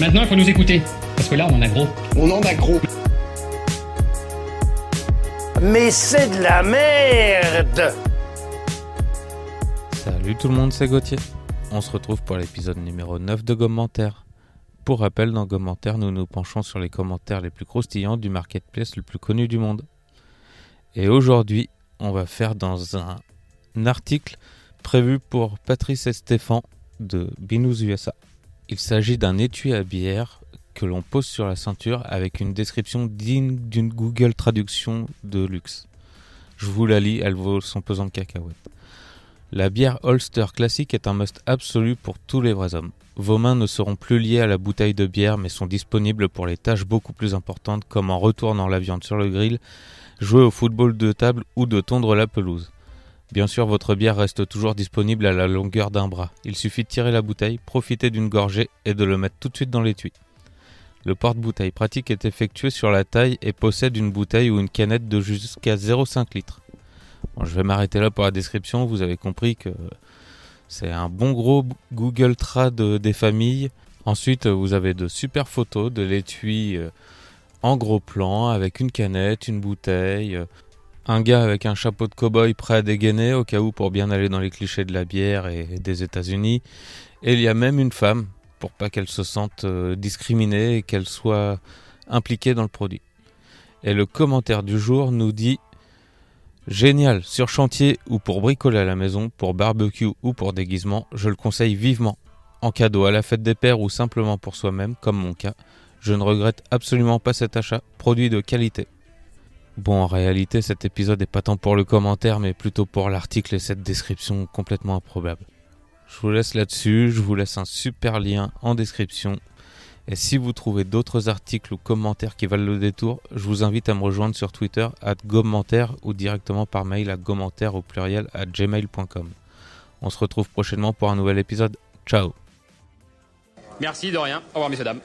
Maintenant, il faut nous écouter. Parce que là, on en a gros. On en a gros. Mais c'est de la merde Salut tout le monde, c'est Gauthier. On se retrouve pour l'épisode numéro 9 de Commentaire. Pour rappel, dans Commentaire, nous nous penchons sur les commentaires les plus croustillants du marketplace le plus connu du monde. Et aujourd'hui, on va faire dans un, article prévu pour Patrice et Stéphane de Binous USA. Il s'agit d'un étui à bière que l'on pose sur la ceinture avec une description digne d'une Google traduction de luxe. Je vous la lis, elle vaut son pesant de cacahuètes. La bière Holster classique est un must absolu pour tous les vrais hommes. Vos mains ne seront plus liées à la bouteille de bière mais sont disponibles pour les tâches beaucoup plus importantes comme en retournant la viande sur le grill, jouer au football de table ou de tondre la pelouse. Bien sûr, votre bière reste toujours disponible à la longueur d'un bras. Il suffit de tirer la bouteille, profiter d'une gorgée et de le mettre tout de suite dans l'étui. Le porte-bouteille pratique est effectué sur la taille et possède une bouteille ou une canette de jusqu'à 0,5 litres. je vais m'arrêter là pour la description. Vous avez compris que c'est un bon gros Google Trad des familles. Ensuite, vous avez de super photos de l'étui euh, en gros plan avec une canette, une bouteille, euh, un gars avec un chapeau de cow-boy prêt à dégainer au cas où pour bien aller dans les clichés de la bière et des États-Unis. Et il y a même une femme pour pas qu'elle se sente euh, discriminée et qu'elle soit impliquée dans le produit. Et le commentaire du jour nous dit Génial, sur chantier ou pour bricoler à la maison, pour barbecue ou pour déguisement, je le conseille vivement. En cadeau à la fête des pères ou simplement pour soi-même, comme mon cas, je ne regrette absolument pas cet achat, produit de qualité. Bon, en réalité, cet épisode n'est pas tant pour le commentaire, mais plutôt pour l'article et cette description complètement improbable. Je vous laisse là-dessus, je vous laisse un super lien en description. Et si vous trouvez d'autres articles ou commentaires qui valent le détour, je vous invite à me rejoindre sur Twitter à commentaire ou directement par mail à commentaire au pluriel à gmail.com. On se retrouve prochainement pour un nouvel épisode. Ciao Merci de rien. Au revoir messieurs dames.